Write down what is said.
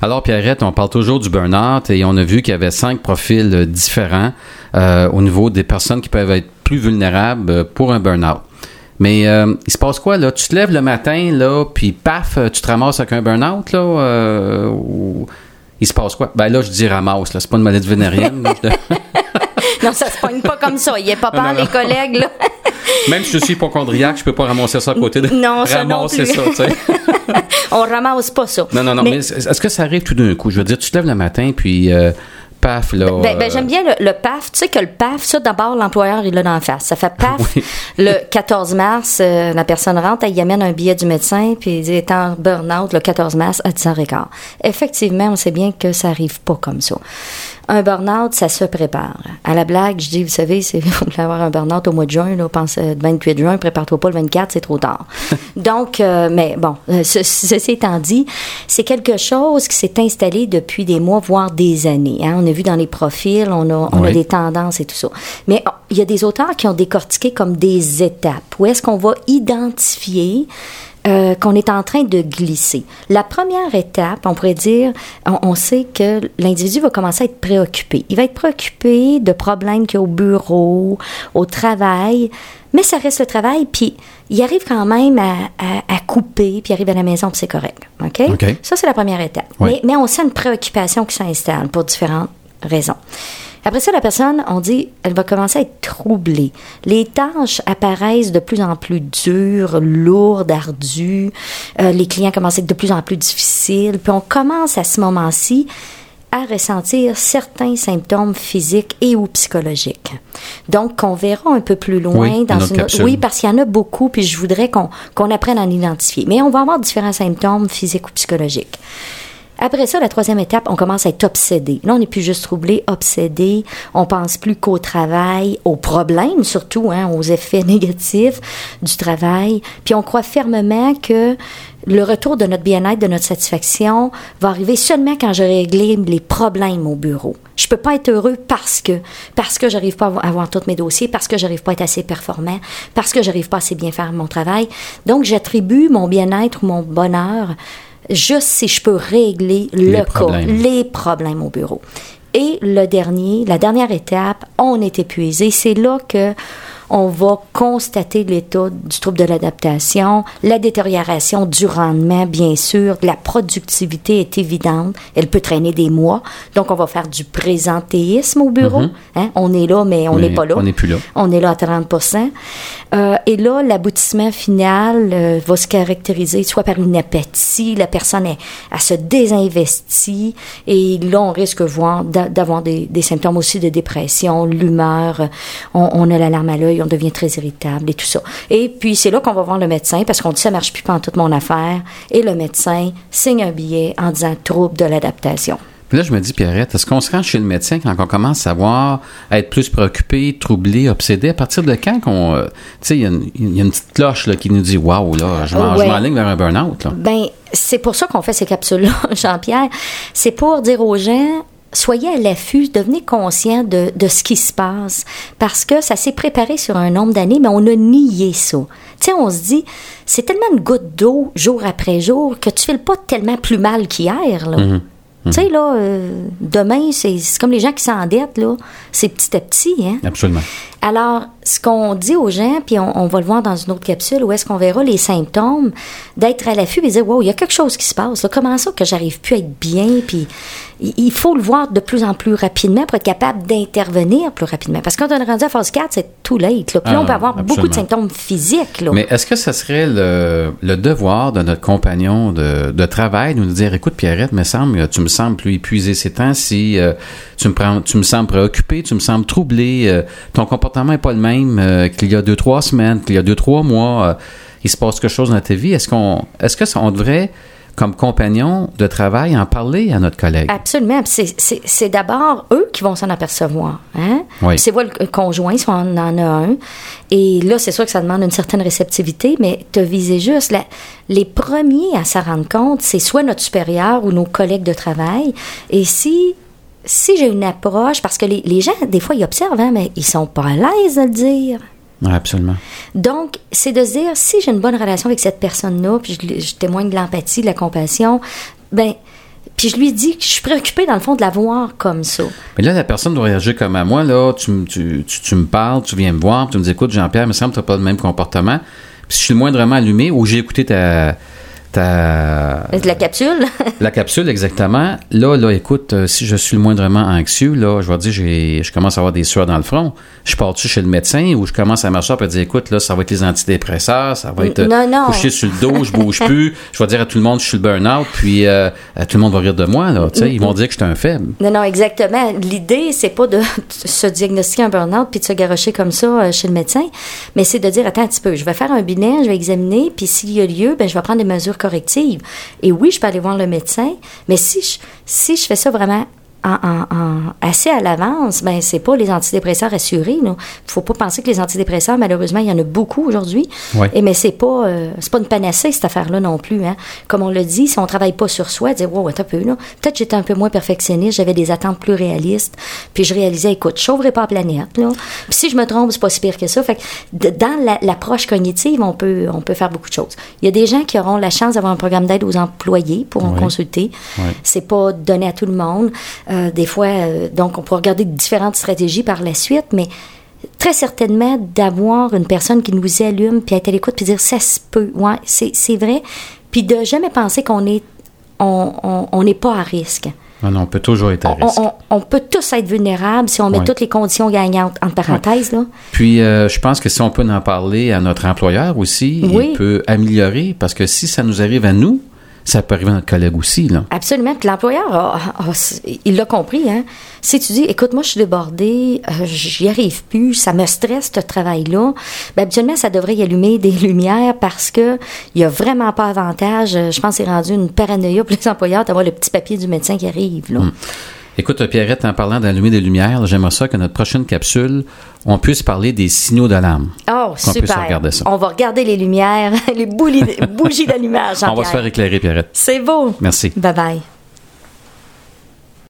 Alors, Pierrette, on parle toujours du burn-out et on a vu qu'il y avait cinq profils euh, différents euh, au niveau des personnes qui peuvent être plus vulnérables euh, pour un burn-out. Mais euh, il se passe quoi, là? Tu te lèves le matin, là, puis paf, euh, tu te ramasses avec un burn-out, là? euh, ou il se passe quoi? Ben là, je dis ramasse, là. C'est pas une maladie vénérienne. Non, ça se pogne pas comme ça. Il est pas peur, les collègues, là. Même si je suis hypochondriaque, je peux pas ramasser ça à côté de... Non, ça non Ramasser plus. ça. On ramasse pas ça. Non, non, non. Mais, est-ce que ça arrive tout d'un coup? Je veux dire, tu te lèves le matin, puis euh, paf, là... Ben, ben, euh, j'aime bien le, le PAF. Tu sais que le PAF, ça, d'abord, l'employeur, il l'a dans la face. Ça fait PAF. Oui. Le 14 mars, euh, la personne rentre, elle y amène un billet du médecin, puis il dit, est en burn-out le 14 mars à 10h15. Effectivement, on sait bien que ça arrive pas comme ça. Un burn-out, ça se prépare. À la blague, je dis, vous savez, c'est, vous voulez avoir un burn-out au mois de juin, là, pense euh, le 28 juin, prépare-toi pas le 24, c'est trop tard. Donc, euh, mais bon, euh, ce- ceci étant dit, c'est quelque chose qui s'est installé depuis des mois, voire des années. hein. On a vu dans les profils, on a, on a des tendances et tout ça. Mais oh, il y a des auteurs qui ont décortiqué comme des étapes. Où est-ce qu'on va identifier euh, qu'on est en train de glisser. La première étape, on pourrait dire, on, on sait que l'individu va commencer à être préoccupé. Il va être préoccupé de problèmes qu'il y a au bureau, au travail, mais ça reste le travail, puis il arrive quand même à, à- à couper, puis il arrive à la maison, puis c'est correct. OK? OK. Ça, c'est la première étape. Oui. Mais, mais on sent une préoccupation qui s'installe pour différentes raisons. Après ça, la personne, on dit, elle va commencer à être troublée. Les tâches apparaissent de plus en plus dures, lourdes, ardues. Euh, les clients commencent à être de plus en plus difficiles. Puis on commence à ce moment-ci à ressentir certains symptômes physiques et ou psychologiques. Donc, qu'on verra un peu plus loin Oui, dans une... capsule. Oui, parce qu'il y en a beaucoup, puis je voudrais qu'on qu'on apprenne à en identifier. Mais on va avoir différents symptômes physiques ou psychologiques. Après ça, la troisième étape, on commence à être obsédé. Là, on n'est plus juste troublé, obsédé. On pense plus qu'au travail, aux problèmes surtout, hein, aux effets négatifs du travail. Puis on croit fermement que le retour de notre bien-être, de notre satisfaction, va arriver seulement quand j'ai réglé les problèmes au bureau. Je peux pas être heureux parce que parce que j'arrive pas à avoir- à avoir tous mes dossiers, parce que j'arrive pas à être assez performant, parce que j'arrive pas assez bien faire mon travail. Donc j'attribue mon bien-être ou mon bonheur juste si je peux régler le cas, problèmes. les problèmes au bureau. Et le dernier, la dernière étape, on est épuisé. C'est là que on va constater l'état du trouble de l'adaptation, la détérioration du rendement, bien sûr, la productivité est évidente, elle peut traîner des mois. Donc, on va faire du présentéisme au bureau. hein? On est là, mais on n'est pas là. on n'est plus là. On est là à 30 Euh, Et là, l'aboutissement final euh, va se caractériser soit par une apathie, la personne est, elle se désinvestit, et là, on risque voir d'a- d'avoir des, des symptômes aussi de dépression, l'humeur, on, on a la larme à l'œil, on devient très irritable et tout ça. Et puis, c'est là qu'on va voir le médecin, parce qu'on dit ça marche plus pas en toute mon affaire, et le médecin signe un billet en disant trouble de l'adaptation. Puis là, je me dis, Pierrette, est-ce qu'on se rend chez le médecin quand on commence à voir, à être plus préoccupé, troublé, obsédé? À partir de quand qu'on. euh, tu sais, il y, a une- il y a une petite cloche là, qui nous dit, waouh, là, je Ouais. m'enligne vers un burn-out. Là. Ben, c'est pour ça qu'on fait ces capsules-là, Jean-Pierre. C'est pour dire aux gens, soyez à l'affût, devenez conscient de, de ce qui se passe. Parce que ça s'est préparé sur un nombre d'années, mais on a nié ça. Tu sais, on se dit, c'est tellement une goutte d'eau jour après jour que tu files pas tellement plus mal qu'hier, là. Tu sais, là, euh, demain, c'est c'est comme les gens qui s'endettent, là. C'est petit à petit, hein. Absolument. Alors, ce qu'on dit aux gens, puis on, on va le voir dans une autre capsule, où est-ce qu'on verra les symptômes, d'être à l'affût et dire, wow, il y a quelque chose qui se passe. là. Comment ça que j'arrive plus à être bien? Puis il faut le voir de plus en plus rapidement pour être capable d'intervenir plus rapidement. Parce que quand on est rendu à phase 4, c'est tout late. Là. Puis là, Ah, on peut avoir beaucoup de symptômes physiques. Là. Mais est-ce que ce serait le, le devoir de notre compagnon de, de travail de nous dire, écoute, Pierrette, me semble, tu me sembles plus épuisé ces temps-ci, euh, tu, me prends, tu me sembles préoccupé, tu me sembles troublé, euh, ton comportement n'est pas le même euh, qu'il y a deux, trois semaines, qu'il y a deux, trois mois, euh, il se passe quelque chose dans ta vie. Est-ce qu'on est-ce que ça- on devrait, comme compagnon de travail, en parler à notre collègue? Absolument. C'est, c'est, c'est d'abord eux qui vont s'en apercevoir. Hein? Oui. C'est moi le conjoint, si on en a un. Et là, c'est sûr que ça demande une certaine réceptivité, mais te viser juste. La- les premiers à s'en rendre compte, c'est soit notre supérieur ou nos collègues de travail. Et si si j'ai une approche, parce que les, les gens, des fois, ils observent, hein, mais ils sont pas à l'aise de le dire. Oui, absolument. Donc, c'est de se dire, si j'ai une bonne relation avec cette personne-là, puis je, je témoigne de l'empathie, de la compassion, ben, Puis je lui dis que je suis préoccupée, dans le fond, de la voir comme ça. Mais là, la personne doit réagir comme à moi. Là, tu, me- tu, tu, tu me parles, tu viens me voir, tu me dis, écoute, Jean-Pierre, il me semble que tu n'as pas le même comportement. Puis si je suis le moindrement allumé ou j'ai écouté ta, ta, la capsule? la capsule, exactement. Là, là, écoute, euh, si je suis le moindrement anxieux, là, je vais dire, j'ai, je commence à avoir des sueurs dans le front. Je pars-tu chez le médecin ou je commence à marcher et dire, écoute, là, ça va être les antidépresseurs, ça va être euh, Non, non. coucher sur le dos, je bouge plus. Je vais dire à tout le monde, je suis le burn-out, puis euh, tout le monde va rire de moi, là. Tu sais, ils vont dire que je suis un faible. Non, non, exactement. L'idée, c'est pas de se diagnostiquer un burn-out puis de se garocher comme ça chez le médecin, mais c'est de dire, attends un petit peu, je vais faire un bilan, je vais examiner, puis s'il y a lieu, ben, je vais prendre des mesures correctives. Et oui, je peux aller voir le médecin, mais si je, si je fais ça vraiment en, assez à l'avance, ben c'est pas les antidépresseurs assurés. Il faut pas penser que les antidépresseurs, malheureusement, il y en a beaucoup aujourd'hui. Ouais. Et mais c'est pas euh, c'est pas une panacée cette affaire-là non plus. Hein. Comme on le dit, si on travaille pas sur soi, dire wow, attends un peu là, peut-être j'étais un peu moins perfectionniste, j'avais des attentes plus réalistes, puis je réalisais, écoute, je sauverai pas la planète là. Puis si je me trompe, c'est pas si pire que ça. Fait que de- dans la- l'approche cognitive, on peut on peut faire beaucoup de choses. Il y a des gens qui auront la chance d'avoir un programme d'aide aux employés pour en Ouais. consulter. Ouais. C'est pas donné à tout le monde. Euh, des fois, euh, donc, on peut regarder différentes stratégies par la suite, mais très certainement d'avoir une personne qui nous allume, puis être à l'écoute, puis dire ça se peut, ouais, c'est vrai, puis de jamais penser qu'on est on on- on n'est pas à risque. Non, non, on peut toujours être à On, risque. on- on peut tous être vulnérables si on met toutes les conditions gagnantes, entre parenthèses, là. Puis, euh, je pense que si on peut en parler à notre employeur aussi, Oui. il peut améliorer, parce que si ça nous arrive à nous, ça peut arriver à notre collègue aussi, là. Absolument. Puis l'employeur, a- a- il l'a compris. Hein? Si tu dis, écoute, moi, je suis débordée, euh, j'y arrive plus, ça me stresse, ce travail-là, ben, habituellement, ça devrait y allumer des lumières parce que il y a vraiment pas avantage. euh, Je pense que c'est rendu une paranoïa pour les employeurs d'avoir le petit papier du médecin qui arrive. Là. Écoute, Pierrette, en parlant d'allumer des lumières, j'aimerais ça que notre prochaine capsule, on puisse parler des signaux d'alarme. Oh, puisse super. regarder ça. On va regarder les lumières, les bougies d'allumage. On va se faire éclairer, Pierrette. C'est beau. Merci. Bye bye.